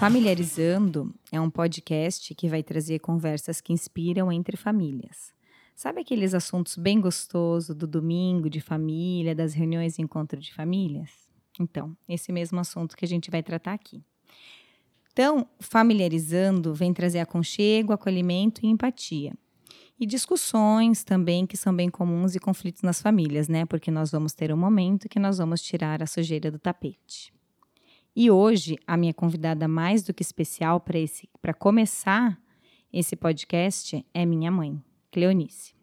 Familiarizando é um podcast que vai trazer conversas que inspiram entre famílias. Sabe aqueles assuntos bem gostosos do domingo de família, das reuniões e encontro de famílias? Então, esse mesmo assunto que a gente vai tratar aqui. Então, familiarizando vem trazer aconchego, acolhimento e empatia. E discussões também que são bem comuns e conflitos nas famílias, né? Porque nós vamos ter um momento que nós vamos tirar a sujeira do tapete. E hoje, a minha convidada mais do que especial para começar esse podcast é minha mãe, Cleonice.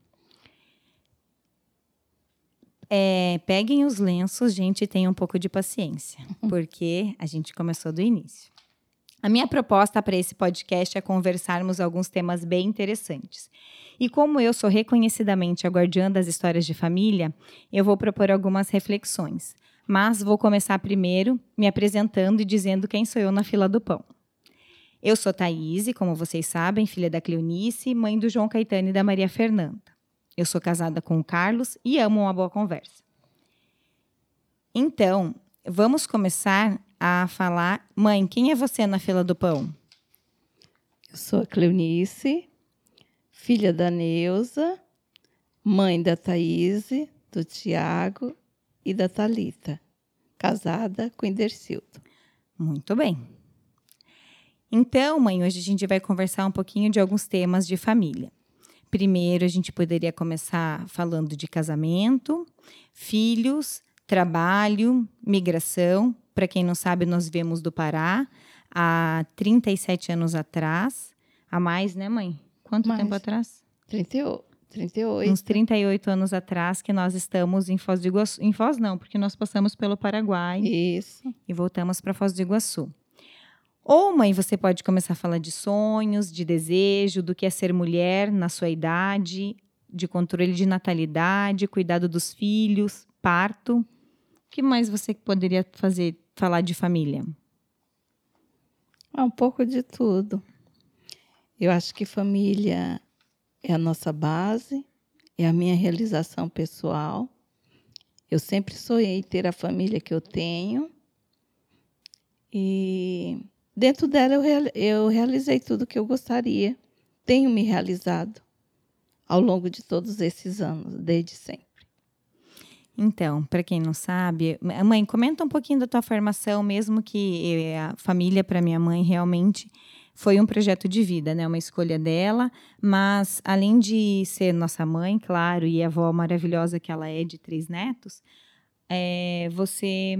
É, peguem os lenços, gente, e tenham um pouco de paciência, porque a gente começou do início. A minha proposta para esse podcast é conversarmos alguns temas bem interessantes. E como eu sou reconhecidamente a guardiã das histórias de família, eu vou propor algumas reflexões. Mas vou começar primeiro me apresentando e dizendo quem sou eu na fila do pão. Eu sou Thaís, como vocês sabem, filha da Cleonice, mãe do João Caetano e da Maria Fernanda. Eu sou casada com o Carlos e amo uma boa conversa. Então, vamos começar a falar. Mãe, quem é você na fila do pão? Eu sou a Cleonice, filha da Neuza, mãe da Thaís, do Tiago e da Talita, casada com Indercildo. Muito bem. Então, mãe, hoje a gente vai conversar um pouquinho de alguns temas de família. Primeiro, a gente poderia começar falando de casamento, filhos, trabalho, migração. Para quem não sabe, nós viemos do Pará há 37 anos atrás. A mais, né, mãe? Quanto mais. tempo atrás? 38. 38. Uns 38 anos atrás que nós estamos em Foz do Iguaçu. Em Foz não, porque nós passamos pelo Paraguai. Isso. E voltamos para Foz do Iguaçu. Ou, mãe, você pode começar a falar de sonhos, de desejo, do que é ser mulher na sua idade, de controle de natalidade, cuidado dos filhos, parto. O que mais você poderia fazer, falar de família? Ah, um pouco de tudo. Eu acho que família é a nossa base, é a minha realização pessoal. Eu sempre sonhei ter a família que eu tenho. E dentro dela eu, eu realizei tudo o que eu gostaria. Tenho me realizado ao longo de todos esses anos, desde sempre. Então, para quem não sabe, mãe, comenta um pouquinho da tua formação, mesmo que a família para minha mãe realmente foi um projeto de vida, né? Uma escolha dela, mas além de ser nossa mãe, claro, e a avó maravilhosa que ela é de três netos, é, você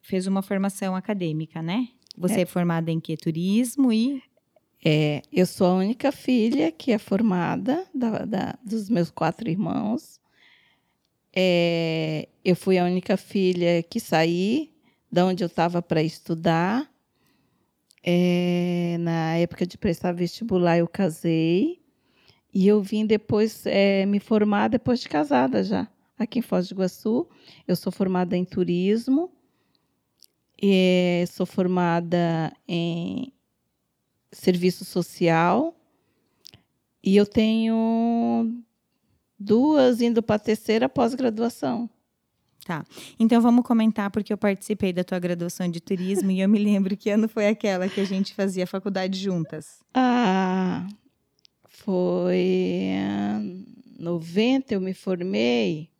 fez uma formação acadêmica, né? Você é, é formada em que? Turismo e é, eu sou a única filha que é formada da, da, dos meus quatro irmãos. É, eu fui a única filha que saí da onde eu estava para estudar. É, na época de prestar vestibular, eu casei. E eu vim depois é, me formar depois de casada já, aqui em Foz do Iguaçu. Eu sou formada em turismo. E sou formada em serviço social. E eu tenho duas indo para a terceira pós-graduação. Tá. Então vamos comentar, porque eu participei da tua graduação de turismo e eu me lembro que ano foi aquela que a gente fazia faculdade juntas. Ah, foi 90 eu me formei.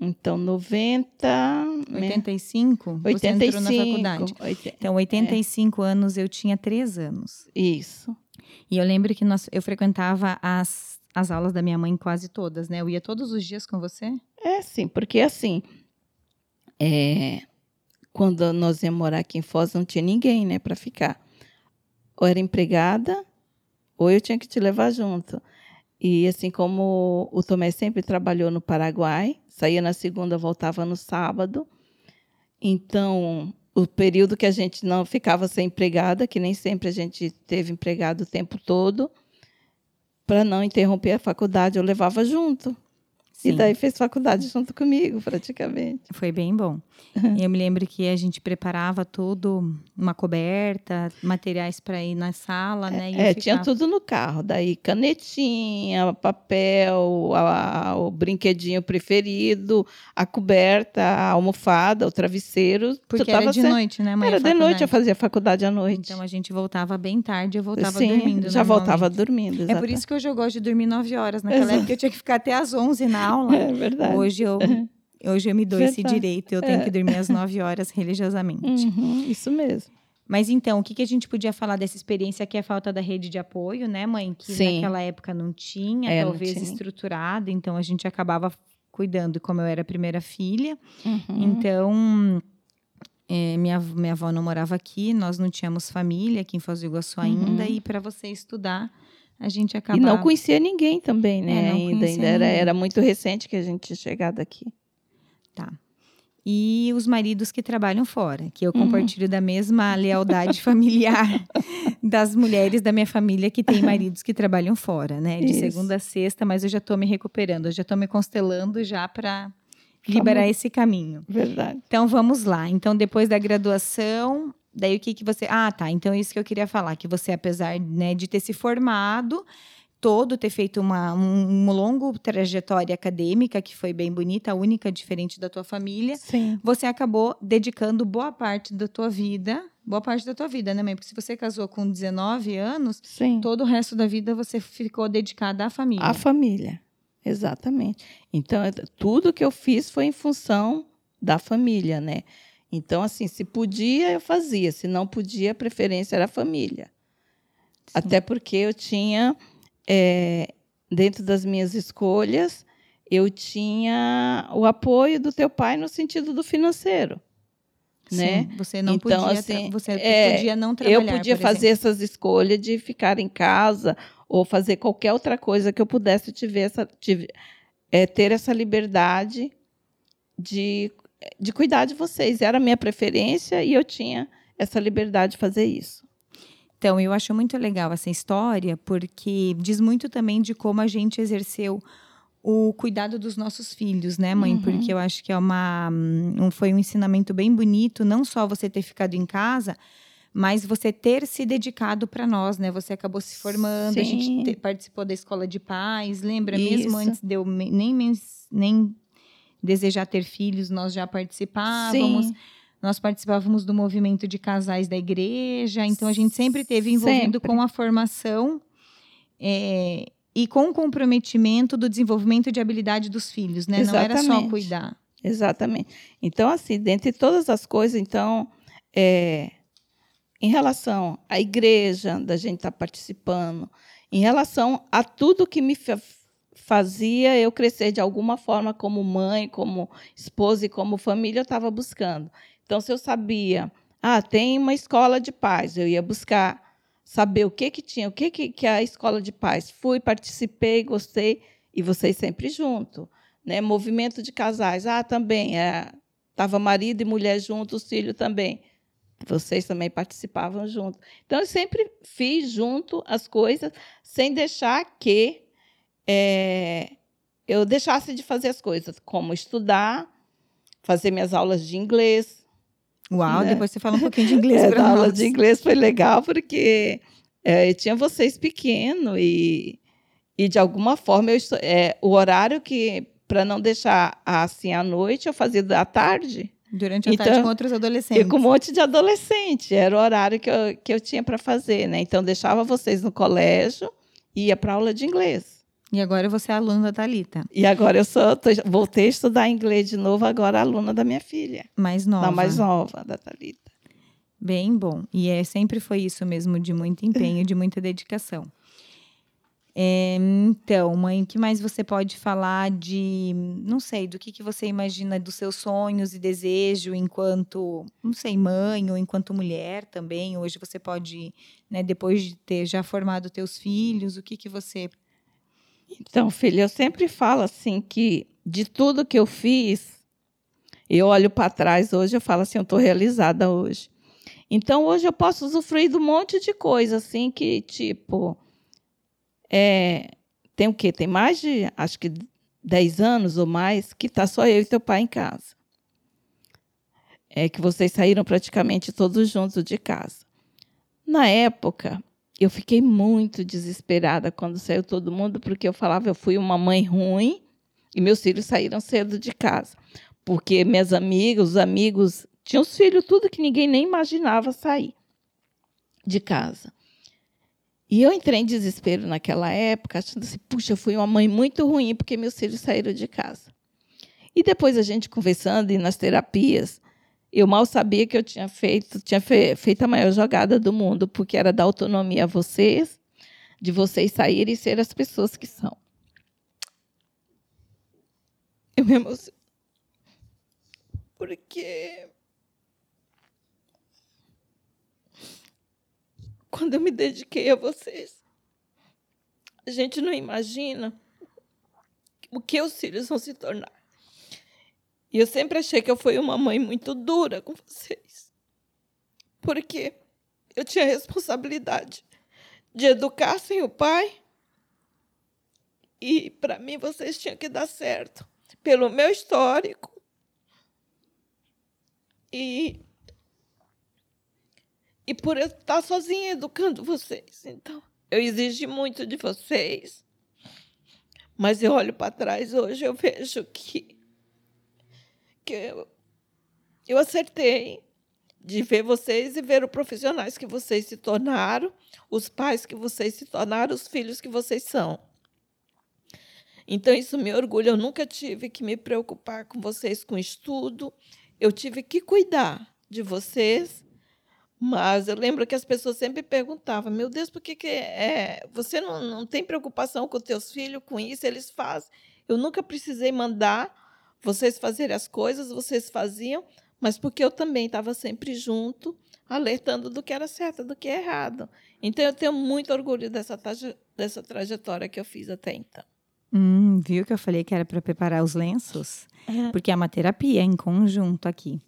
Então, 90. 85? 85. Você entrou na faculdade. 80, então, 85 é. anos eu tinha 3 anos. Isso. E eu lembro que nós, eu frequentava as, as aulas da minha mãe quase todas, né? Eu ia todos os dias com você? É, sim, porque assim, é, quando nós íamos morar aqui em Foz, não tinha ninguém, né, para ficar. Ou era empregada, ou eu tinha que te levar junto. E assim como o Tomé sempre trabalhou no Paraguai, saía na segunda, voltava no sábado. Então, o período que a gente não ficava sem empregada, que nem sempre a gente teve empregado o tempo todo, para não interromper a faculdade, eu levava junto. E Sim. daí fez faculdade junto comigo, praticamente. Foi bem bom. E eu me lembro que a gente preparava tudo, uma coberta, materiais para ir na sala, né? E É, tinha tudo no carro. Daí canetinha, papel, a- a- o brinquedinho preferido, a coberta, a almofada, o travesseiro. Porque era de noite, né, mãe? Era de noite, eu fazia faculdade à noite. Então a gente voltava bem tarde, eu voltava Sim, dormindo. já voltava normalmente. dormindo. É por exatamente. isso que hoje eu gosto de dormir 9 horas. Naquela Exato. época eu tinha que ficar até às 11 na aula. É verdade. Hoje eu, hoje eu me dou esse Verdade. direito. Eu tenho que dormir às 9 horas religiosamente. Uhum, isso mesmo. Mas então, o que, que a gente podia falar dessa experiência que é a falta da rede de apoio, né, mãe? Que Sim. naquela época não tinha, É, não talvez tinha. estruturada. Então a gente acabava cuidando, como eu era a primeira filha. Uhum. Então, é, minha, minha avó não morava aqui, nós não tínhamos família aqui em Foz do Iguaçu ainda, Uhum. e para você estudar, a gente E acabava. não conhecia ninguém também, né? É, ainda ainda era, era muito recente que a gente tinha chegado aqui. Tá. E os maridos que trabalham fora, que eu Uhum. compartilho da mesma lealdade familiar das mulheres da minha família que têm maridos que trabalham fora, né? De Isso. segunda a sexta, mas eu já tô me recuperando, eu já tô me constelando já para liberar esse caminho. Verdade. Então vamos lá. Então depois da graduação, daí o que que você? Ah, tá. Então é isso que eu queria falar, que você apesar, né, de ter se formado todo, ter feito uma um, uma longa trajetória acadêmica que foi bem bonita, única, diferente da tua família, Sim. você acabou dedicando boa parte da tua vida, boa parte da tua vida, né, mãe? Porque se você casou com 19 anos, Sim. todo o resto da vida você ficou dedicada à família. A família. Exatamente. Então, é- tudo que eu fiz foi em função da família, né? Então, assim, se podia, eu fazia. Se não podia, a preferência era a família. Até porque eu tinha, é, dentro das minhas escolhas, eu tinha o apoio do teu pai no sentido do financeiro. né? Sim, você não Então, podia, assim, você é, podia não trabalhar. eu podia fazer exemplo. essas escolhas de ficar em casa ou fazer qualquer outra coisa que eu pudesse tiver essa, tive- é, ter essa liberdade de, de cuidar de vocês. Era a minha preferência e eu tinha essa liberdade de fazer isso. Então, eu acho muito legal essa história, porque diz muito também de como a gente exerceu o cuidado dos nossos filhos, né, mãe? Uhum. Porque eu acho que é uma, um, foi um ensinamento bem bonito, não só você ter ficado em casa, mas você ter se dedicado para nós, né? Você acabou se formando, a Sim. gente te- participou da escola de pais, lembra? Isso. Mesmo antes de eu nem, nem desejar ter filhos, nós já participávamos. Sim, Nós participávamos do movimento de casais da igreja, então a gente sempre teve envolvido Sempre. com a formação é, e com o comprometimento do desenvolvimento de habilidade dos filhos, né? Não era só Exatamente. cuidar. exatamente. Então, assim, dentre todas as coisas, então, é, em relação à igreja, da gente estar participando, em relação a tudo que me fazia eu crescer de alguma forma como mãe, como esposa e como família, eu estava buscando. Então, se eu sabia, ah, tem uma escola de paz, eu ia buscar saber o que que tinha, o que que, que é a escola de paz. Fui, participei, gostei, e vocês sempre junto. Né? Movimento de casais, ah, também, estava marido e mulher juntos, filho também. Vocês também participavam junto. Então, eu sempre fiz junto as coisas, sem deixar que é, eu deixasse de fazer as coisas, como estudar, fazer minhas aulas de inglês. Uau, Né? depois você fala um pouquinho de inglês É, a aula de inglês foi legal porque é, eu tinha vocês pequeno e, e de alguma forma eu, é, o horário que para não deixar assim à noite eu fazia da tarde Durante a Então, tarde com outros adolescentes. e com um monte de adolescente era o horário que eu, que eu tinha para fazer né então deixava vocês no colégio e ia para aula de inglês E agora você é aluna da Thalita, e agora eu sou tô- voltei a estudar inglês de novo agora aluna da minha filha mais nova. da mais nova da Thalita Bem bom. E é, sempre foi isso mesmo, de muito empenho, de muita dedicação. É, então, mãe, o que mais você pode falar de, não sei, do que, que você imagina dos seus sonhos e desejo enquanto, não sei, mãe ou enquanto mulher também? Hoje você pode, né, depois de ter já formado teus filhos, o que, que você Então, filha, eu sempre falo assim que de tudo que eu fiz, eu olho para trás hoje, eu falo assim, eu estou realizada hoje. Então, hoje eu posso usufruir de um monte de coisa, assim, que, tipo, é, tem o quê? Tem mais de, acho que 10 anos ou mais que está só eu e teu pai em casa. É que vocês saíram praticamente todos juntos de casa. Na época, eu fiquei muito desesperada quando saiu todo mundo, porque eu falava, eu fui uma mãe ruim e meus filhos saíram cedo de casa. Porque minhas amigas, os amigos, tinham os filhos, tudo que ninguém nem imaginava sair de casa. E eu entrei em desespero naquela época, achando assim, puxa, eu fui uma mãe muito ruim porque meus filhos saíram de casa. E depois a gente conversando e nas terapias, eu mal sabia que eu tinha feito, tinha fe feito a maior jogada do mundo, porque era dar autonomia a vocês, de vocês saírem e ser as pessoas que são. Eu me emociono. Porque. Quando eu me dediquei a vocês, a gente não imagina o que os filhos vão se tornar. E eu sempre achei que eu fui uma mãe muito dura com vocês. Porque eu tinha a responsabilidade de educar sem o pai. E para mim vocês tinham que dar certo, pelo meu histórico. E e por eu estar sozinha educando vocês. Então, eu exigi muito de vocês. Mas eu olho para trás hoje, eu vejo que que eu, eu acertei de ver vocês e ver os profissionais que vocês se tornaram, os pais que vocês se tornaram, os filhos que vocês são. Então, isso me orgulha. Eu nunca tive que me preocupar com vocês com estudo. Eu tive que cuidar de vocês. Mas eu lembro que as pessoas sempre perguntavam: Meu Deus, por que, que é, você não, não tem preocupação com teus filhos, com isso? Eles fazem. Eu nunca precisei mandar vocês fazerem as coisas, vocês faziam, mas porque eu também estava sempre junto, alertando do que era certo, do que é errado. Então eu tenho muito orgulho dessa, dessa trajetória que eu fiz até então. Hum, viu que eu falei que era para preparar os lenços? É. Porque é uma terapia em conjunto aqui.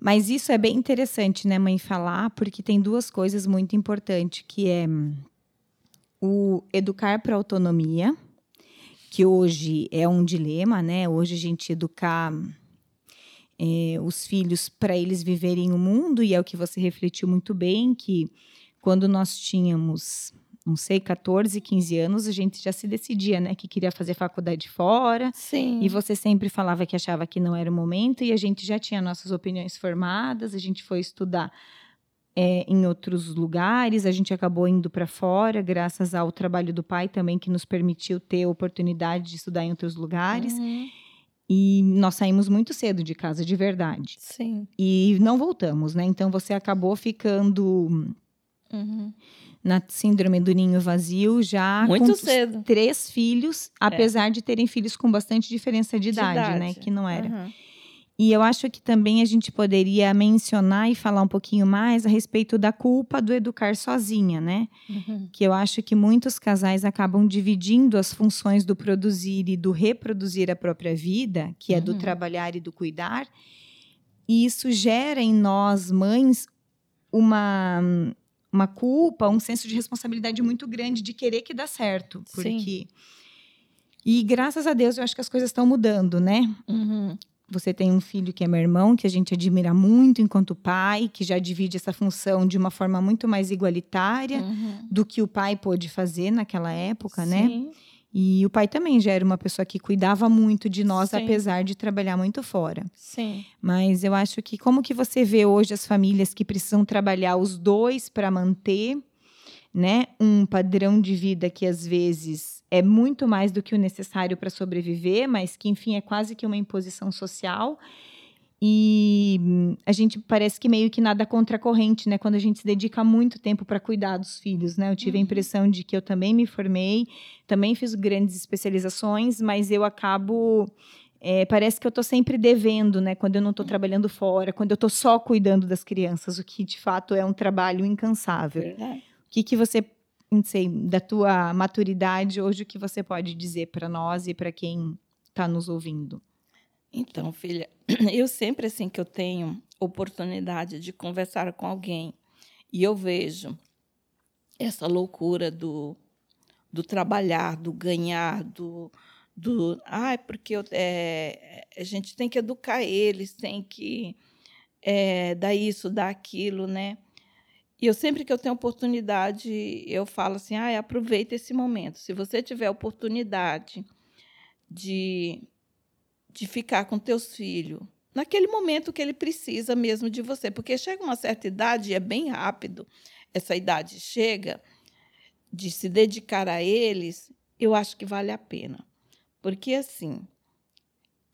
Mas isso é bem interessante, né, mãe, falar, porque tem duas coisas muito importantes, que é o educar para autonomia, que hoje é um dilema, né? Hoje a gente educar é, os filhos para eles viverem o mundo, e é o que você refletiu muito bem, que quando nós tínhamos, não sei, 14, 15 anos, a gente já se decidia, né? Que queria fazer faculdade fora. Sim. E você sempre falava que achava que não era o momento, e a gente já tinha nossas opiniões formadas, a gente foi estudar é, em outros lugares. A gente acabou indo para fora, graças ao trabalho do pai também, que nos permitiu ter a oportunidade de estudar em outros lugares. Uhum. E nós saímos muito cedo de casa, de verdade. Sim. E não voltamos, né? Então você acabou ficando. Uhum. Na síndrome do ninho vazio, já muito cedo. três filhos, apesar é. de terem filhos com bastante diferença de, de idade, idade, né? Que não era. Uhum. E eu acho que também a gente poderia mencionar e falar um pouquinho mais a respeito da culpa do educar sozinha, né? Uhum. Que eu acho que muitos casais acabam dividindo as funções do produzir e do reproduzir a própria vida, que é uhum. do trabalhar e do cuidar. E isso gera em nós, mães, uma, uma culpa, um senso de responsabilidade muito grande de querer que dá certo. Porque. Sim. E graças a Deus eu acho que as coisas estão mudando, né? Uhum. Você tem um filho que é meu irmão, que a gente admira muito enquanto pai, que já divide essa função de uma forma muito mais igualitária uhum. do que o pai pôde fazer naquela época, né? Sim. né? E o pai também já era uma pessoa que cuidava muito de nós, Sim. apesar de trabalhar muito fora. Sim. Mas eu acho que como que você vê hoje as famílias que precisam trabalhar os dois para manter, né, um padrão de vida que às vezes é muito mais do que o necessário para sobreviver, mas que, enfim, é quase que uma imposição social. E a gente parece que meio que nada contra a corrente, né? Quando a gente se dedica muito tempo para cuidar dos filhos, né? Eu tive uhum. a impressão de que eu também me formei, também fiz grandes especializações, mas eu acabo é, parece que eu estou sempre devendo, né? Quando eu não estou trabalhando fora, quando eu estou só cuidando das crianças, o que de fato é um trabalho incansável. Verdade. O que, que você não sei, da tua maturidade hoje, o que você pode dizer para nós e para quem está nos ouvindo? Então, filha, eu sempre assim que eu tenho oportunidade de conversar com alguém e eu vejo essa loucura do, do trabalhar, do ganhar, do, do ah, porque eu, é, a gente tem que educar eles, tem que é, dar isso, dar aquilo, né? E eu sempre que eu tenho oportunidade, eu falo assim, ah, aproveita esse momento. Se você tiver oportunidade de, de ficar com teus filhos, naquele momento que ele precisa mesmo de você, porque chega uma certa idade, e é bem rápido, essa idade chega, de se dedicar a eles, eu acho que vale a pena. Porque, assim,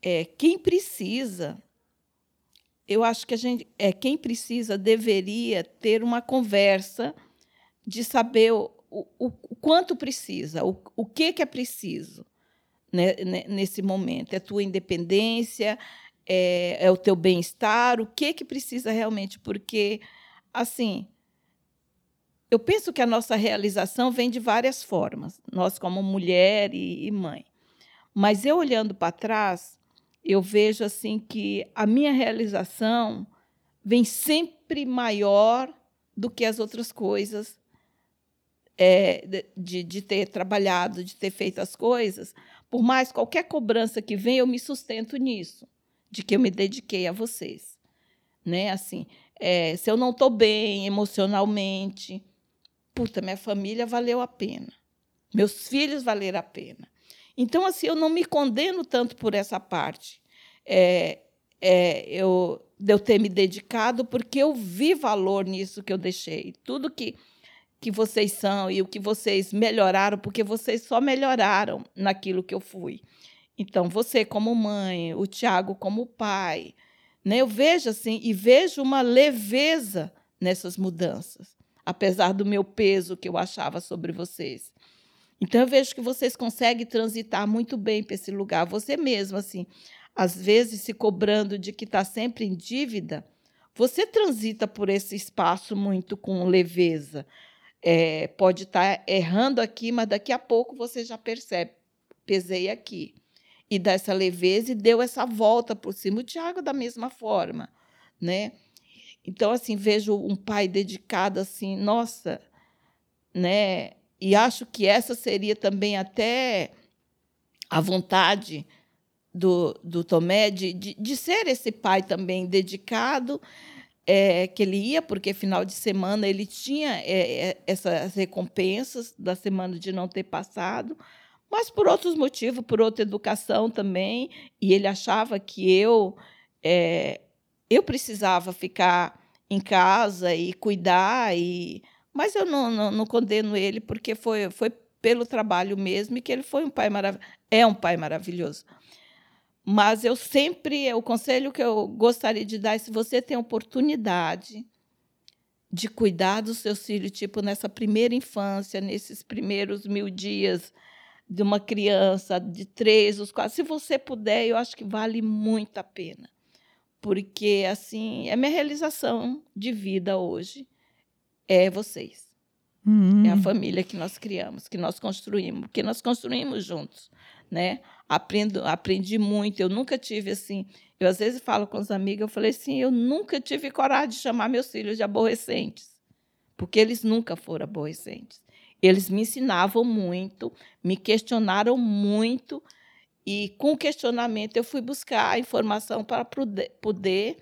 é, quem precisa, eu acho que a gente, é, quem precisa deveria ter uma conversa de saber o, o, o quanto precisa, o, o que, que é preciso né, nesse momento. É tua independência, é, é o teu bem-estar, o que, que precisa realmente, porque, assim, eu penso que a nossa realização vem de várias formas, nós como mulher e, e mãe. Mas eu olhando para trás, eu vejo assim que a minha realização vem sempre maior do que as outras coisas é, de, de ter trabalhado, de ter feito as coisas. Por mais qualquer cobrança que venha, eu me sustento nisso, de que eu me dediquei a vocês, né? Assim, é, se eu não estou bem emocionalmente, puta, minha família valeu a pena. Meus filhos valeram a pena. Então, assim, eu não me condeno tanto por essa parte. É, é, eu, de eu ter me dedicado, porque eu vi valor nisso que eu deixei. Tudo que, que vocês são e o que vocês melhoraram, porque vocês só melhoraram naquilo que eu fui. Então, você como mãe, o Tiago como pai, né? eu vejo assim, e vejo uma leveza nessas mudanças apesar do meu peso que eu achava sobre vocês. Então eu vejo que vocês conseguem transitar muito bem para esse lugar. Você mesmo, assim, às vezes se cobrando de que está sempre em dívida, você transita por esse espaço muito com leveza. É, pode estar tá errando aqui, mas daqui a pouco você já percebe. Pesei aqui. E dá essa leveza e deu essa volta por cima. O Tiago, da mesma forma. Né? Então, assim, vejo um pai dedicado assim, nossa, né? E acho que essa seria também até a vontade do, do Tomé de, de, de ser esse pai também dedicado, é, que ele ia, porque final de semana ele tinha é, é essas recompensas da semana de não ter passado, mas por outros motivos, por outra educação também, e ele achava que eu é, eu precisava ficar em casa e cuidar e mas eu não, não, não, condeno ele porque foi foi pelo trabalho mesmo e que ele foi um pai maravilhoso é um pai maravilhoso. Mas eu sempre o conselho que eu gostaria de dar é se você tem oportunidade de cuidar dos seus filhos tipo nessa primeira infância nesses primeiros mil dias de uma criança de três, os quatro, se você puder, eu acho que vale muito a pena. Porque assim é minha realização de vida hoje é vocês. Uhum. é a família que nós criamos que nós construímos que nós construímos juntos né? Aprendo aprendi muito eu nunca tive assim eu às vezes falo com os amigos eu falei assim eu nunca tive coragem de chamar meus filhos de aborrecentes porque eles nunca foram aborrecentes. Eles me ensinavam muito me questionaram muito e com questionamento eu fui buscar a informação para poder,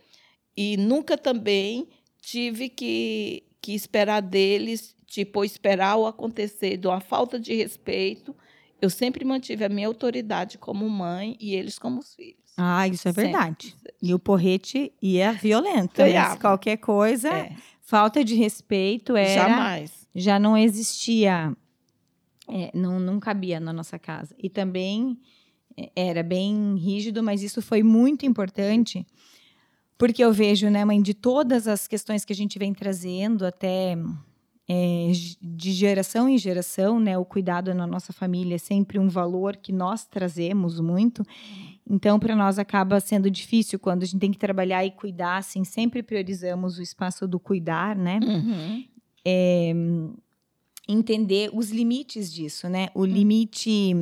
e nunca também tive que, que esperar deles, tipo, esperar o acontecer de uma falta de respeito. Eu sempre mantive a minha autoridade como mãe e eles como filhos. Ah, isso é sempre. verdade. E o porrete ia violento. Né? Qualquer coisa, é. falta de respeito era. Jamais. Já não existia. É, não, não cabia na nossa casa. E também era bem rígido, mas isso foi muito importante, porque eu vejo, né, mãe, de todas as questões que a gente vem trazendo até é, de geração em geração, né, o cuidado na nossa família é sempre um valor que nós trazemos muito. Então, para nós acaba sendo difícil quando a gente tem que trabalhar e cuidar, assim, sempre priorizamos o espaço do cuidar, né? Uhum. É, entender os limites disso, né? O limite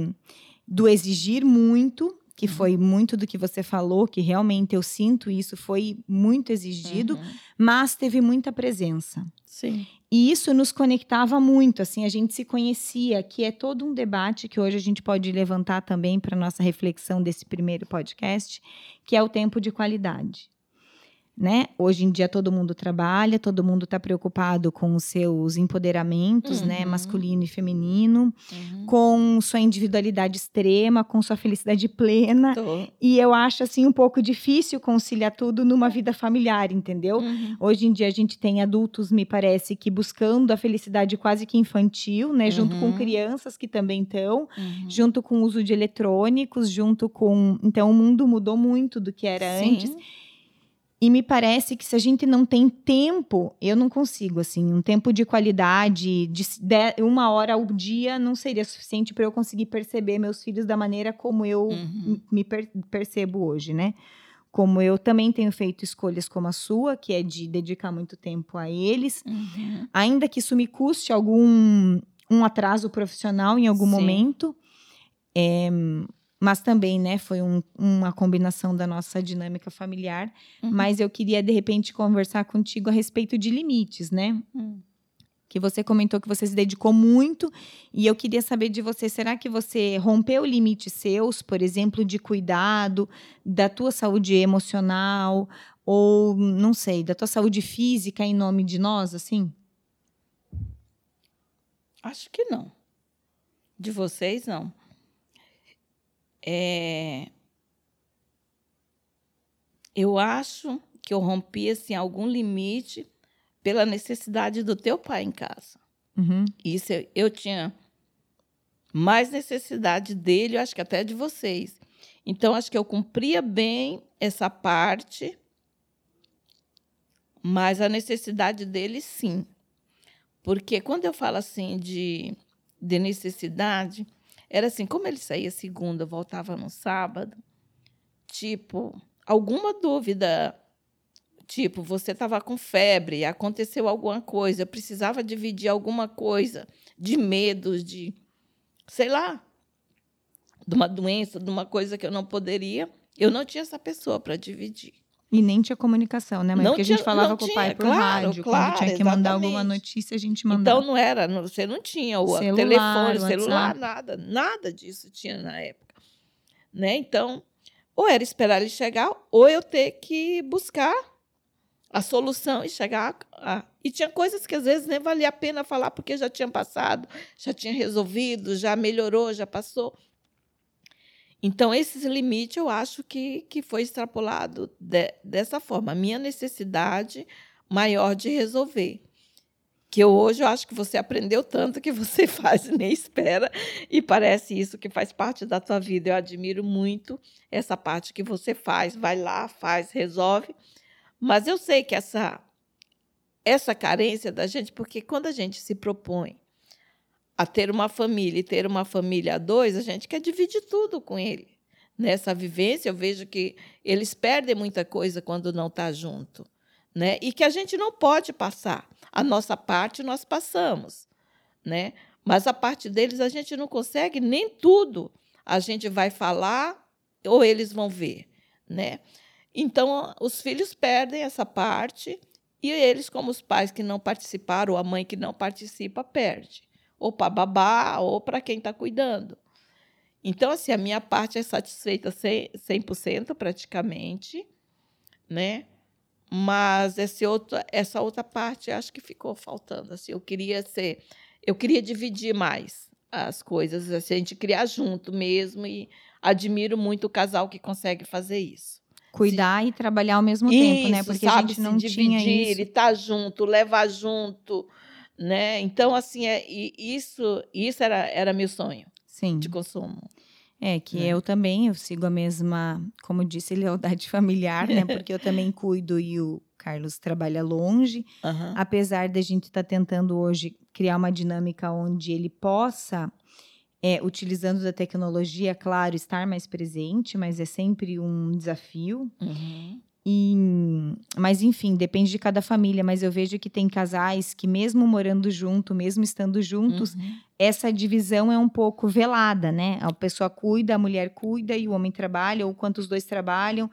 do exigir muito, que foi muito do que você falou, que realmente eu sinto isso, foi muito exigido, Uhum. mas teve muita presença. Sim. E isso nos conectava muito, assim, a gente se conhecia, que é todo um debate que hoje a gente pode levantar também para nossa reflexão desse primeiro podcast, que é o tempo de qualidade. Né? Hoje em dia todo mundo trabalha, todo mundo está preocupado com os seus empoderamentos, né, Uhum. masculino e feminino, Uhum. com sua individualidade extrema, com sua felicidade plena. Tô. E eu acho assim um pouco difícil conciliar tudo numa vida familiar, entendeu? Uhum. Hoje em dia a gente tem adultos, me parece, que buscando a felicidade quase que infantil, né? Junto com Uhum. crianças que também estão, Uhum. junto com o uso de eletrônicos, junto com. Então o mundo mudou muito do que era Sim. antes. E me parece que se a gente não tem tempo, eu não consigo, assim, um tempo de qualidade, de de uma hora ao dia não seria suficiente para eu conseguir perceber meus filhos da maneira como eu Uhum. me per- percebo hoje, né? Como eu também tenho feito escolhas como a sua, que é de dedicar muito tempo a eles, Uhum. ainda que isso me custe algum um atraso profissional em algum Sim. momento. é, mas também, né, foi um- uma combinação da nossa dinâmica familiar. Uhum. Mas eu queria, de repente, conversar contigo a respeito de limites, né? Hum. Que você comentou que você se dedicou muito. E eu queria saber de você, será que você rompeu limites seus, por exemplo, de cuidado, da tua saúde emocional, ou, não sei, da tua saúde física em nome de nós, assim? Acho que não. De vocês, não. É, Eu acho que eu rompi assim, algum limite pela necessidade do teu pai em casa. Uhum. Isso eu, eu tinha mais necessidade dele, eu acho que até de vocês. Então, acho que eu cumpria bem essa parte, mas a necessidade dele, sim. Porque quando eu falo assim de, de necessidade, era assim, como ele saía segunda, voltava no sábado, tipo, alguma dúvida, tipo, você estava com febre, aconteceu alguma coisa, precisava dividir alguma coisa de medos, de, sei lá, de uma doença, de uma coisa que eu não poderia, eu não tinha essa pessoa para dividir. E nem tinha comunicação, né? Mas Não porque a gente falava com o pai por claro, rádio. claro, quando tinha que mandar alguma exatamente. notícia, a gente mandava. Então não era, você não tinha o Celular, telefone, WhatsApp. celular, nada, nada disso tinha na época, né? Então, ou era esperar ele chegar, ou eu ter que buscar a solução e chegar a... e tinha coisas que às vezes nem valia a pena falar porque já tinha passado, já tinha resolvido, já melhorou, já passou. Então, esses limites eu acho que, que foi extrapolado de- dessa forma. A minha necessidade maior de resolver. Que eu, hoje eu acho que você aprendeu tanto que você faz nem espera. E parece isso que faz parte da tua vida. Eu admiro muito essa parte que você faz. Vai lá, faz, resolve. Mas eu sei que essa, essa carência da gente, porque quando a gente se propõe a ter uma família e ter uma família a dois, a gente quer dividir tudo com ele. Nessa vivência, eu vejo que eles perdem muita coisa quando não está junto. Né? E que a gente não pode passar. A nossa parte nós passamos. Né? Mas a parte deles a gente não consegue, nem tudo a gente vai falar ou eles vão ver. Né? Então, os filhos perdem essa parte e eles, como os pais que não participaram, ou a mãe que não participa, perde ou para babá, ou para quem está cuidando. Então, assim, a minha parte é satisfeita 100% praticamente, né? Mas esse outro, essa outra parte acho que ficou faltando. Assim, eu queria ser, eu queria dividir mais as coisas, assim, a gente criar junto mesmo e admiro muito o casal que consegue fazer isso. Cuidar e trabalhar ao mesmo tempo, né? Isso, Porque a sabe, gente se não tinha dividir, isso. e estar junto, levar junto, né? Então, assim, é, isso, isso era, era meu sonho Sim. de consumo. É, que né? eu também, eu sigo a mesma, como disse, lealdade familiar, né? Porque eu também cuido e o Carlos trabalha longe. Aham. Apesar da gente estar tentando hoje criar uma dinâmica onde ele possa, é, utilizando da tecnologia, claro, estar mais presente, mas é sempre um desafio. Uhum. E, mas enfim, depende de cada família. Mas eu vejo que tem casais que, mesmo morando junto, mesmo estando juntos, Uhum. essa divisão é um pouco velada, né? A pessoa cuida, a mulher cuida e o homem trabalha, ou quanto os dois trabalham.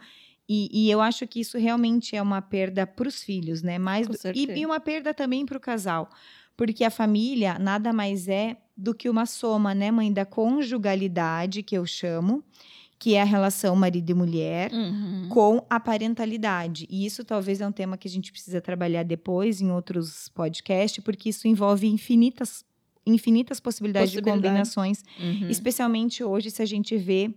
E, e eu acho que isso realmente é uma perda para os filhos, né? Mais do- e, e uma perda também para o casal. Porque a família nada mais é do que uma soma, né, mãe, da conjugalidade, que eu chamo, que é a relação marido e mulher, Uhum. com a parentalidade. E isso talvez é um tema que a gente precisa trabalhar depois em outros podcasts, porque isso envolve infinitas, infinitas possibilidades, de Possibilidades. combinações, Uhum. especialmente hoje se a gente vê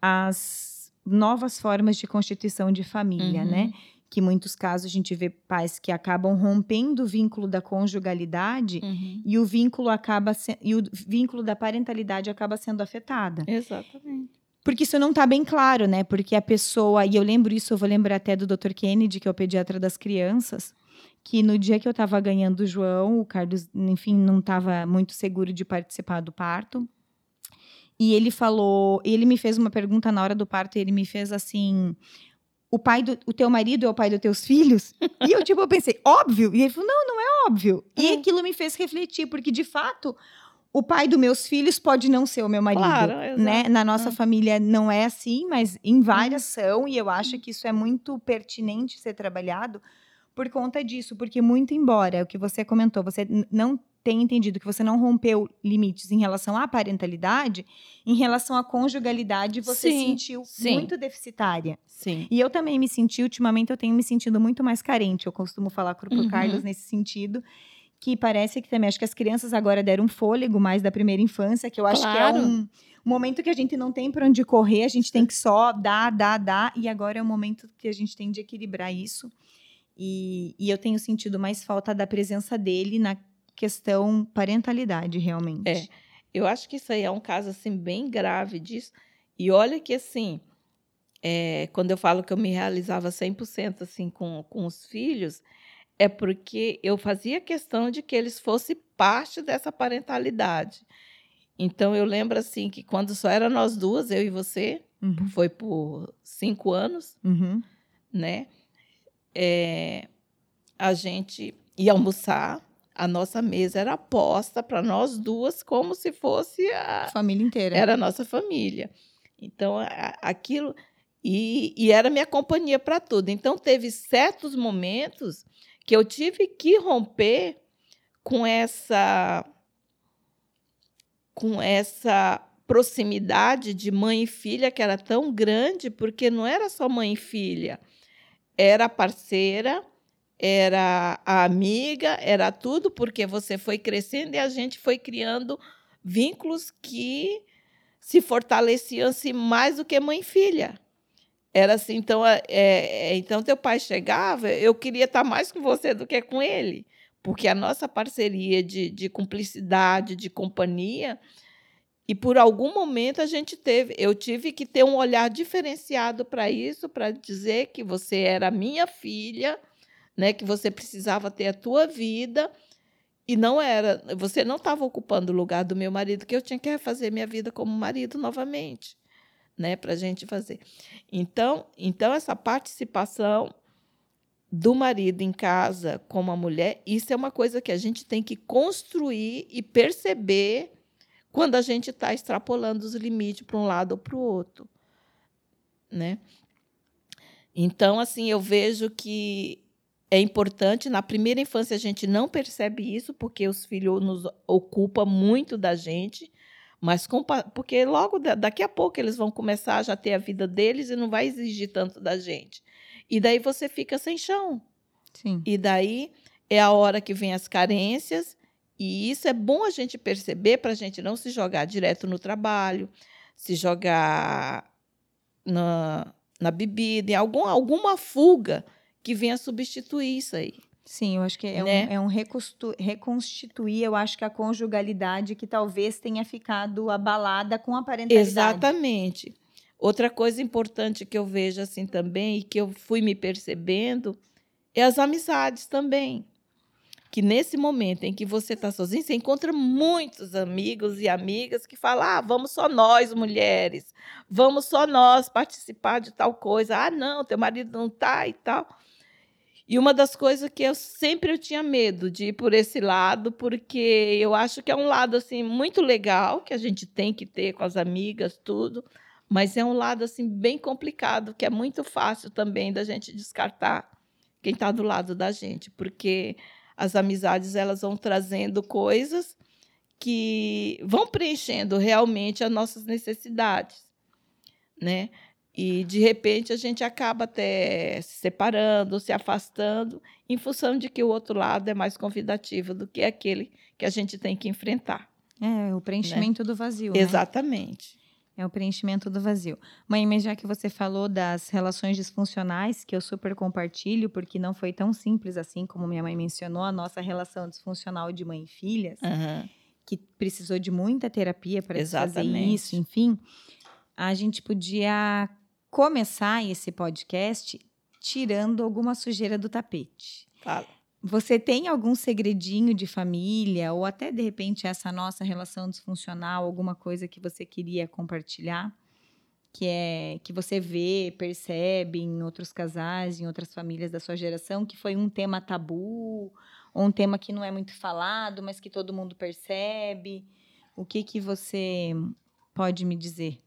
as novas formas de constituição de família, Uhum. né? Que em muitos casos a gente vê pais que acabam rompendo o vínculo da conjugalidade Uhum. e o vínculo acaba se- e o vínculo da parentalidade acaba sendo afetada. Exatamente. Porque isso não está bem claro, né? Porque a pessoa, e eu lembro isso, eu vou lembrar até do Dr. Kennedy, que é o pediatra das crianças, que no dia que eu estava ganhando o João, o Carlos, enfim, não estava muito seguro de participar do parto. E ele falou, ele me fez uma pergunta na hora do parto, e ele me fez assim: o pai do o teu marido é o pai dos teus filhos? e eu tipo, eu pensei, óbvio. E ele falou: "Não, não é óbvio". E É. aquilo me fez refletir, porque de fato, o pai dos meus filhos pode não ser o meu marido, Claro, exato. né? Na nossa Ah. família não é assim, mas em várias são, e eu acho que isso é muito pertinente ser trabalhado por conta disso, porque muito embora é o que você comentou, você não tem entendido que você não rompeu limites em relação à parentalidade, em relação à conjugalidade você Sim, sentiu sim. muito deficitária. Sim. E eu também me senti, ultimamente eu tenho me sentido muito mais carente. Eu costumo falar pro, pro Uhum. Carlos nesse sentido, que parece que também, acho que as crianças agora deram um fôlego mais da primeira infância, que eu acho Claro. que é um momento que a gente não tem para onde correr, a gente tem que só dar, dar, dar, e agora é o momento que a gente tem de equilibrar isso. E, e eu tenho sentido mais falta da presença dele na questão parentalidade, realmente. É. Eu acho que isso aí é um caso assim bem grave disso. E olha que assim, é, quando eu falo que eu me realizava 100% assim com, com os filhos, é porque eu fazia questão de que eles fossem parte dessa parentalidade. Então eu lembro assim que quando só era nós duas, eu e você, Uhum, foi por cinco anos, uhum. né? É, a gente ia almoçar, a nossa mesa era posta para nós duas como se fosse a, Família inteira. era a nossa família. Então, a- aquilo. E, e era minha companhia para tudo. Então, teve certos momentos que eu tive que romper com essa. com essa proximidade de mãe e filha que era tão grande, porque não era só mãe e filha, era parceira, era a amiga, era tudo, porque você foi crescendo e a gente foi criando vínculos que se fortaleciam assim, mais do que mãe e filha. Era assim, então, é, é, então teu pai chegava, eu queria estar mais com você do que com ele, porque a nossa parceria de, de cumplicidade, de companhia, e por algum momento a gente teve, eu tive que ter um olhar diferenciado para isso, para dizer que você era minha filha, né, que você precisava ter a tua vida e não era, você não estava ocupando o lugar do meu marido, que eu tinha que refazer minha vida como marido novamente, né, para a gente fazer. Então, então essa participação do marido em casa como a mulher, isso é uma coisa que a gente tem que construir e perceber quando a gente está extrapolando os limites para um lado ou para o outro, né? Então, assim, eu vejo que é importante. Na primeira infância, a gente não percebe isso, porque os filhos nos ocupam muito da gente, mas com, porque logo daqui a pouco eles vão começar a já ter a vida deles e não vai exigir tanto da gente. E daí você fica sem chão. Sim. E daí é a hora que vem as carências, e isso é bom a gente perceber para a gente não se jogar direto no trabalho, se jogar na, na bebida, em algum, alguma fuga que venha substituir isso aí. Sim, eu acho que é Né? um, é um reconstituir, eu acho que a conjugalidade que talvez tenha ficado abalada com a parentalidade. Exatamente. Outra coisa importante que eu vejo assim também e que eu fui me percebendo é as amizades também. que nesse momento em que você está sozinho, você encontra muitos amigos e amigas que falam: ah, vamos só nós, mulheres, vamos só nós participar de tal coisa. Ah, não, teu marido não está e tal. E uma das coisas que eu sempre eu tinha medo de ir por esse lado, porque eu acho que é um lado assim muito legal que a gente tem que ter com as amigas, tudo, mas é um lado assim bem complicado, que é muito fácil também da gente descartar quem está do lado da gente, porque as amizades elas vão trazendo coisas que vão preenchendo realmente as nossas necessidades, né? E de repente a gente acaba até se separando, se afastando, em função de que o outro lado é mais convidativo do que aquele que a gente tem que enfrentar. É, o preenchimento né? do vazio. Exatamente. Né? É o preenchimento do vazio. Mãe, mas já que você falou das relações disfuncionais, que eu super compartilho, porque não foi tão simples assim como minha mãe mencionou, a nossa relação disfuncional de mãe e filhas, uhum. que precisou de muita terapia para fazer isso, enfim, a gente podia começar esse podcast tirando alguma sujeira do tapete. Fala. Você tem algum segredinho de família, ou até de repente essa nossa relação disfuncional, alguma coisa que você queria compartilhar? Que é que você vê, percebe em outros casais, em outras famílias da sua geração, que foi um tema tabu, ou um tema que não é muito falado, mas que todo mundo percebe. O que que você pode me dizer?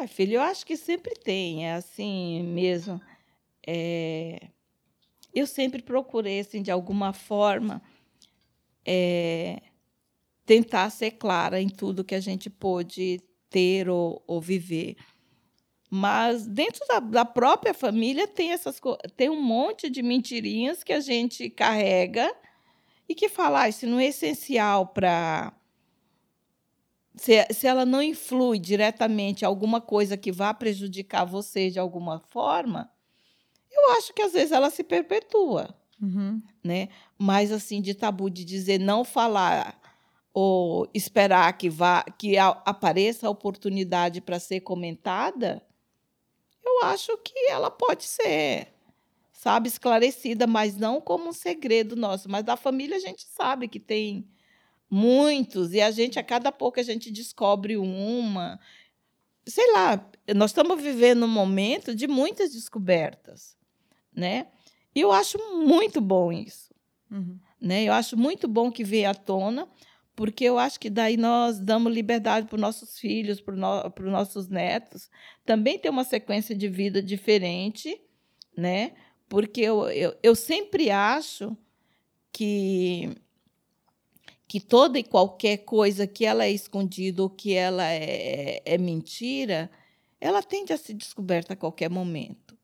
Ah, filho, eu acho que sempre tem, é assim mesmo. É eu sempre procurei, assim, de alguma forma, é, tentar ser clara em tudo que a gente pôde ter ou, ou viver. Mas dentro da, da, própria família tem essas tem um monte de mentirinhas que a gente carrega e que fala, ah, isso não é essencial para se, se ela não influi diretamente alguma coisa que vá prejudicar você de alguma forma, eu acho que às vezes ela se perpetua, uhum. né? Mas assim de tabu de dizer não falar ou esperar que vá que a, apareça a oportunidade para ser comentada, eu acho que ela pode ser, sabe, esclarecida, mas não como um segredo nosso. Mas da família a gente sabe que tem muitos e a gente a cada pouco a gente descobre uma, sei lá. Nós estamos vivendo um momento de muitas descobertas né? E eu acho muito bom isso, uhum. né? Eu acho muito bom que venha à tona, porque eu acho que daí nós damos liberdade para os nossos filhos, para no, os nossos netos, também ter uma sequência de vida diferente, né? Porque eu, eu, eu sempre acho que que toda e qualquer coisa que ela é escondida ou que ela é, é mentira, ela tende a ser descoberta a qualquer momento.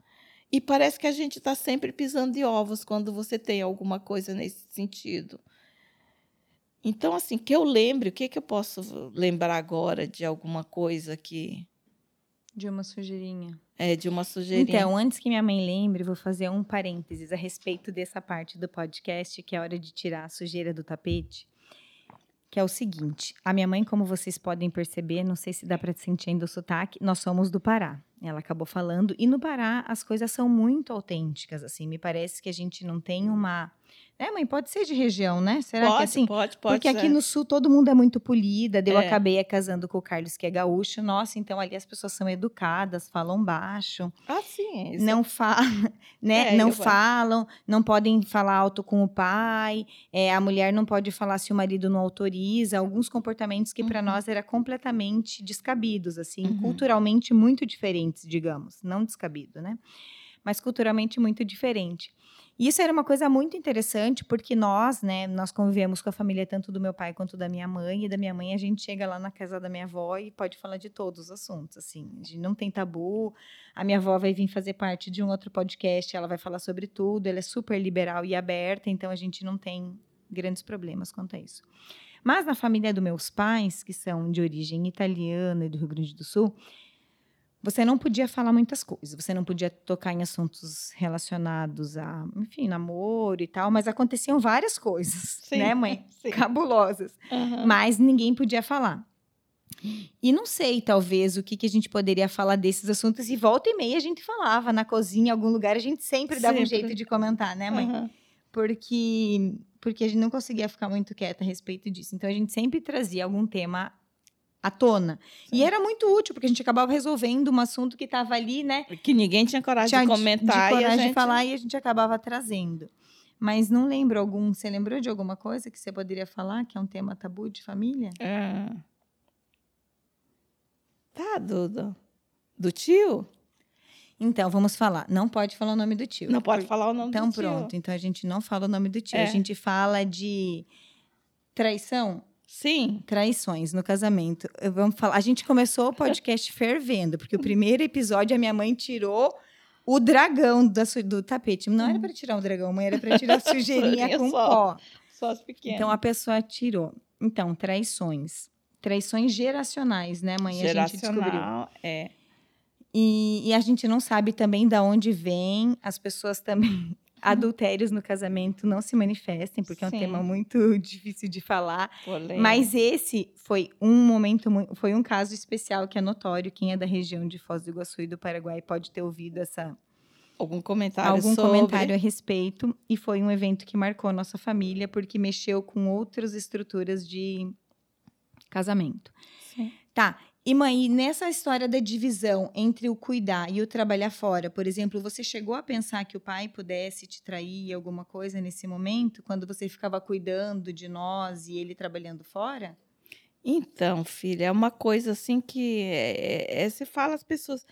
E parece que a gente está sempre pisando de ovos quando você tem alguma coisa nesse sentido. Então, assim, que eu lembre, o que, que eu posso lembrar agora de alguma coisa que. De uma sujeirinha. É, de uma sujeirinha. Então, antes que minha mãe lembre, vou fazer um parênteses a respeito dessa parte do podcast, que é a hora de tirar a sujeira do tapete. Que é o seguinte: a minha mãe, como vocês podem perceber, não sei se dá para sentir ainda o sotaque, nós somos do Pará. Ela acabou falando. E no Pará, as coisas são muito autênticas, assim. Me parece que a gente não tem uma é, mãe, pode ser de região, né? Será pode, que assim? Pode, pode. Porque aqui no sul todo mundo é muito polida. Eu é. acabei casando com o Carlos, que é gaúcho. Nossa, então ali as pessoas são educadas, falam baixo. Ah, sim. Isso. Não falam, né? É, não falam, não podem falar alto com o pai. É, a mulher não pode falar se o marido não autoriza. Alguns comportamentos que uhum. para nós era completamente descabidos, assim, uhum. culturalmente muito diferentes, digamos. Não descabido, né? Mas culturalmente muito diferente. E isso era uma coisa muito interessante, porque nós, né, nós convivemos com a família tanto do meu pai quanto da minha mãe, e da minha mãe a gente chega lá na casa da minha avó e pode falar de todos os assuntos, assim, a gente não tem tabu. A minha avó vai vir fazer parte de um outro podcast, ela vai falar sobre tudo, ela é super liberal e aberta, então a gente não tem grandes problemas quanto a isso. Mas na família dos meus pais, que são de origem italiana e do Rio Grande do Sul, você não podia falar muitas coisas, você não podia tocar em assuntos relacionados a, enfim, namoro e tal, mas aconteciam várias coisas, Sim. né, mãe? Sim. Cabulosas. Uhum. Mas ninguém podia falar. E não sei, talvez, o que, que a gente poderia falar desses assuntos. E volta e meia a gente falava na cozinha, em algum lugar, a gente sempre dava sempre. um jeito de comentar, né, mãe? Uhum. porque porque a gente não conseguia ficar muito quieta a respeito disso. Então a gente sempre trazia algum tema à tona. Sim. E era muito útil, porque a gente acabava resolvendo um assunto que estava ali, né? Que ninguém tinha coragem tinha de comentar. De coragem e gente... de falar e a gente acabava trazendo. Mas não lembro algum. Você lembrou de alguma coisa que você poderia falar que é um tema tabu de família? É. Tá, Duda. Do tio? Então, vamos falar. Não pode falar o nome do tio. Não pode falar o nome então, do tio. Então, pronto. Então, a gente não fala o nome do tio. É. A gente fala de traição. Sim. Traições no casamento. Vamos falar. A gente começou o podcast fervendo, porque o primeiro episódio a minha mãe tirou o dragão do, do tapete. Não era para tirar o dragão, mãe, era para tirar a sujeirinha com só, pó. Só as pequenas. Então a pessoa tirou. Então, traições. Traições geracionais, né, mãe? Geracional, a gente descobriu. é. E, e, a gente não sabe também da onde vem, as pessoas também. Adultérios no casamento não se manifestem, porque Sim. é um tema muito difícil de falar. Polêmico. Mas esse foi um momento, foi um caso especial que é notório. Quem é da região de Foz do Iguaçu e do Paraguai pode ter ouvido essa, algum comentário algum sobre... comentário a respeito e foi um evento que marcou a nossa família porque mexeu com outras estruturas de casamento. Sim. Tá. E, mãe, nessa história da divisão entre o cuidar e o trabalhar fora, por exemplo, você chegou a pensar que o pai pudesse te trair alguma coisa nesse momento, quando você ficava cuidando de nós e ele trabalhando fora? Então, filha, é uma coisa assim que é, é, se fala as pessoas.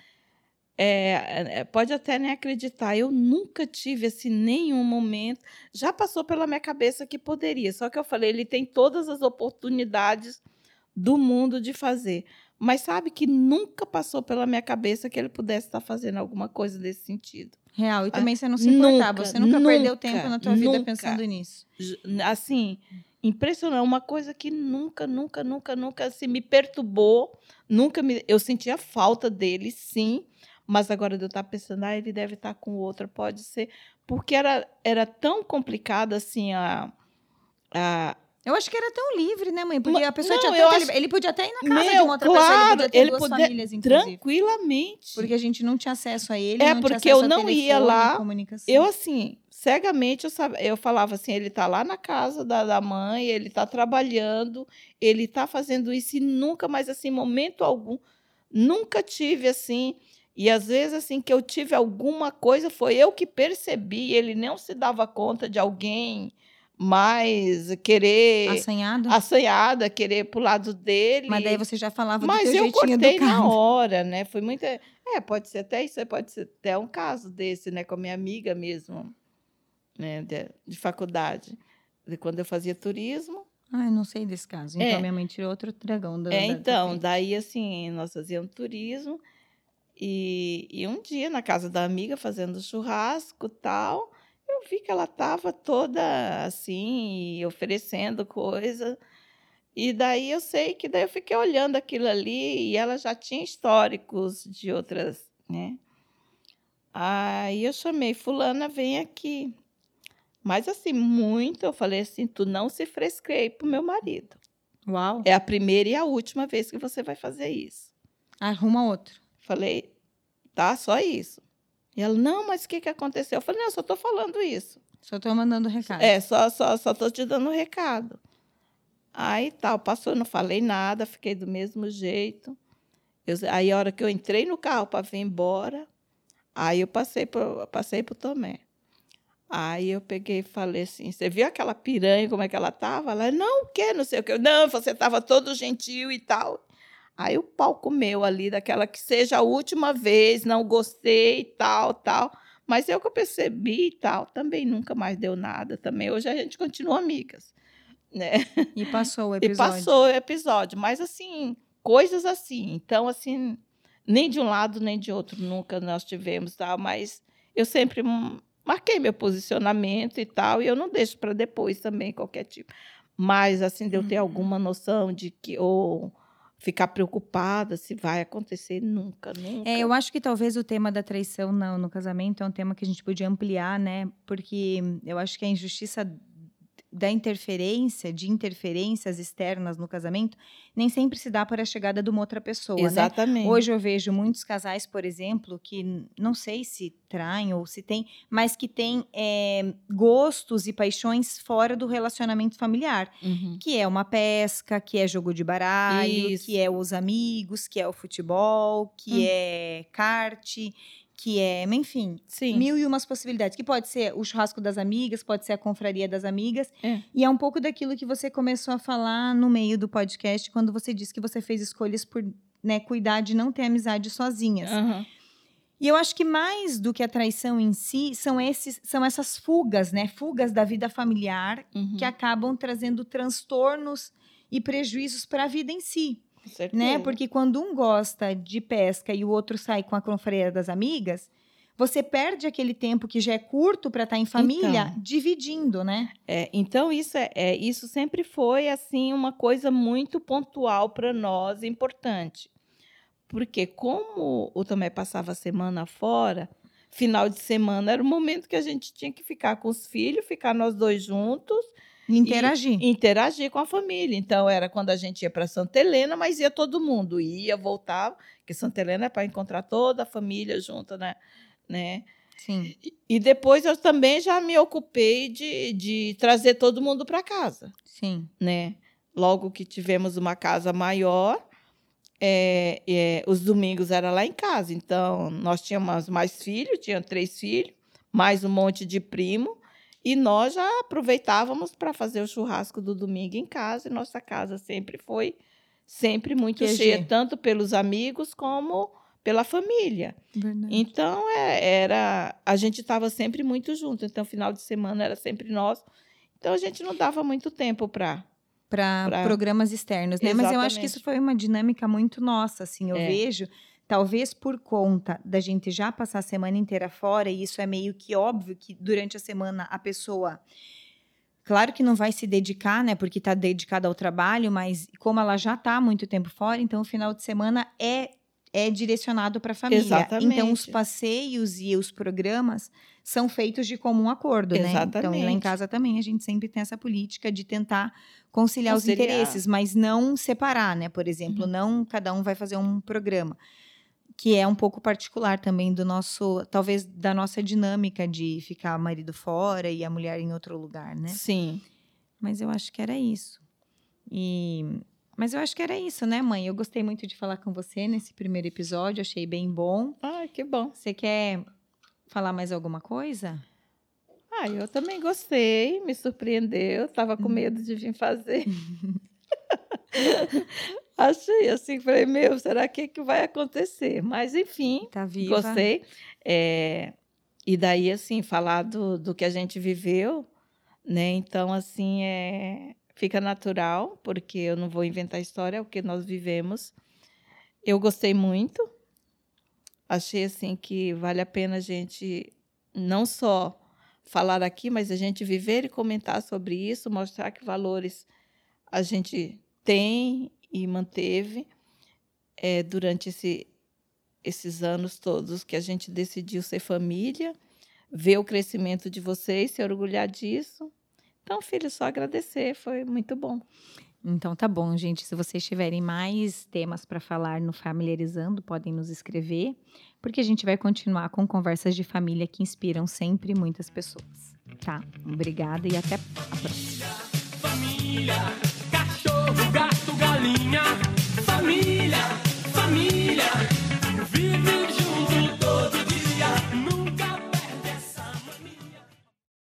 É, é, pode até nem acreditar, eu nunca tive assim nenhum momento. Já passou pela minha cabeça que poderia, só que eu falei, ele tem todas as oportunidades do mundo de fazer mas sabe que nunca passou pela minha cabeça que ele pudesse estar fazendo alguma coisa desse sentido. Real. E também você não se importava, nunca, você nunca, nunca, perdeu tempo na tua vida pensando nisso. Assim, impressionante, uma coisa que nunca, nunca, nunca, nunca se assim, me perturbou, nunca me, eu sentia falta dele, sim, mas agora eu estar pensando, ah, ele deve estar com outra, pode ser, porque era, era tão complicado assim a, a eu acho que era tão livre, né, mãe? Porque a pessoa não, tinha tanta acho... Ele podia até ir na casa Meu, de uma outra claro, pessoa, ele podia ter ele duas famílias, inclusive. Tranquilamente. Porque a gente não tinha acesso a ele, É, porque eu não telefone, ia lá. Eu, assim, cegamente, eu, sabe, eu falava assim, ele tá lá na casa da, da mãe, ele tá trabalhando, ele tá fazendo isso e nunca mais, assim, momento algum, nunca tive, assim... E às vezes, assim, que eu tive alguma coisa, foi eu que percebi, ele não se dava conta de alguém mais querer assanhado? assanhada querer pro lado dele. Mas daí você já falava mas do teu eu cortei na hora né? Foi muito é pode ser até isso pode ser até um caso desse né? Com a minha amiga mesmo né? De, de faculdade. De quando eu fazia turismo. Ah, eu não sei desse caso. Então, é. minha mãe tirou outro dragão da. É, então, daí assim, nós fazíamos turismo e, e um dia na casa da amiga fazendo churrasco tal, eu vi que ela estava toda assim, oferecendo coisa. E daí eu sei que daí eu fiquei olhando aquilo ali e ela já tinha históricos de outras, né? Aí eu chamei, fulana, vem aqui. Mas assim, muito, eu falei assim, tu não se fresquei pro meu marido. Uau. É a primeira e a última vez que você vai fazer isso. Arruma outro. Falei, tá, só isso. E ela, não, mas o que, que aconteceu? Eu falei, não, eu só estou falando isso. Só estou mandando recado. É, só estou só, só te dando recado. Aí tal, passou, não falei nada, fiquei do mesmo jeito. Eu, aí a hora que eu entrei no carro para vir embora, aí eu passei para passei o Tomé. Aí eu peguei e falei assim: você viu aquela piranha, como é que ela estava? Ela, não, o quê? Não sei o quê. Não, você estava todo gentil e tal. Aí o pau comeu ali, daquela que seja a última vez, não gostei, tal, tal. Mas eu que eu percebi e tal, também nunca mais deu nada. Também hoje a gente continua amigas. Né? E passou o episódio. E passou o episódio. Mas assim, coisas assim. Então, assim, nem de um lado nem de outro nunca nós tivemos, tal, mas eu sempre marquei meu posicionamento e tal, e eu não deixo para depois também qualquer tipo. Mas assim, de eu ter uhum. alguma noção de que ou ficar preocupada se vai acontecer nunca, nunca. É, eu acho que talvez o tema da traição no, no casamento é um tema que a gente podia ampliar, né? Porque eu acho que a injustiça da interferência, de interferências externas no casamento, nem sempre se dá para a chegada de uma outra pessoa, né? Exatamente. Hoje eu vejo muitos casais, por exemplo, que não sei se traem ou se tem, mas que têm é, gostos e paixões fora do relacionamento familiar, Uhum. que é uma pesca, que é jogo de baralho, Isso. que é os amigos, que é o futebol, que Hum. é kart, que é, enfim, Sim. mil e umas possibilidades. Que pode ser o churrasco das amigas, pode ser a confraria das amigas. É. E é um pouco daquilo que você começou a falar no meio do podcast, quando você disse que você fez escolhas por né, cuidar de não ter amizade sozinhas. Aham. E eu acho que mais do que a traição em si, são, esses, são essas fugas, né? Fugas da vida familiar Uhum. que acabam trazendo transtornos e prejuízos para a vida em si. Né? Porque quando um gosta de pesca e o outro sai com a confraria das amigas, você perde aquele tempo que já é curto para estar em família, Então. dividindo, né? É, então isso é, é- isso sempre foi assim uma coisa muito pontual para nós, importante, porque como o Tomé passava a semana fora, final de semana era o momento que a gente tinha que ficar com os filhos, ficar nós dois juntos, Interagir. e interagir com a família. Então era quando a gente ia para Santa Helena, mas ia todo mundo, ia, voltava, porque Santa Helena é para encontrar toda a família junto, né? né? Sim. E depois eu também já me ocupei de, de trazer todo mundo para casa, Sim. né? Logo que tivemos uma casa maior, é, é, os domingos era lá em casa. Então, nós tínhamos mais filhos, tinha três filhos, mais um monte de primo. E nós já aproveitávamos para fazer o churrasco do domingo em casa. E nossa casa sempre foi sempre muito QG. cheia, tanto pelos amigos como pela família. Verdade. Então, é, era a gente estava sempre muito junto. Então, final de semana era sempre nós. Então, a gente não dava muito tempo para. Para pra- programas externos, né? Mas eu acho que Exatamente. isso foi uma dinâmica muito nossa, assim. Eu É. vejo, talvez por conta da gente já passar a semana inteira fora, e isso é meio que óbvio que durante a semana a pessoa. Claro que não vai se dedicar, né? Porque está dedicada ao trabalho, mas como ela já está muito tempo fora, então o final de semana é é direcionado para a família. Exatamente. Então os passeios e os programas são feitos de comum acordo, né? Então lá em Exatamente. casa também a gente sempre tem essa política de tentar conciliar, os Conciliar. interesses, mas não separar, né? Por exemplo, Uhum. não cada um vai fazer um programa, que é um pouco particular também do nosso, talvez da nossa dinâmica de ficar o marido fora e a mulher em outro lugar, né? Sim. Mas eu acho que era isso. E mas eu acho que era isso, né, mãe? Eu gostei muito de falar com você nesse primeiro episódio, achei bem bom. Ai, que bom. Você quer falar mais alguma coisa? Ah, eu também gostei, me surpreendeu. Estava com medo de vir fazer. Achei assim, falei, meu, será que, que vai acontecer? Mas, enfim, Tá viva? gostei. É, e daí, assim, falar do, do que a gente viveu, né? Então, assim, é, fica natural, porque eu não vou inventar história, é o que nós vivemos. Eu gostei muito. Achei, assim, que vale a pena a gente não só falar aqui, mas a gente viver e comentar sobre isso, mostrar que valores a gente tem e manteve eh, durante esse, esses anos todos que a gente decidiu ser família, ver o crescimento de vocês, se orgulhar disso. Então, filho, só agradecer, foi muito bom. Então tá bom, gente. Se vocês tiverem mais temas para falar no Familiarizando, podem nos escrever, porque a gente vai continuar com conversas de família que inspiram sempre muitas pessoas. Tá? Obrigada e até a próxima. família gato, galinha. Família, família, vive.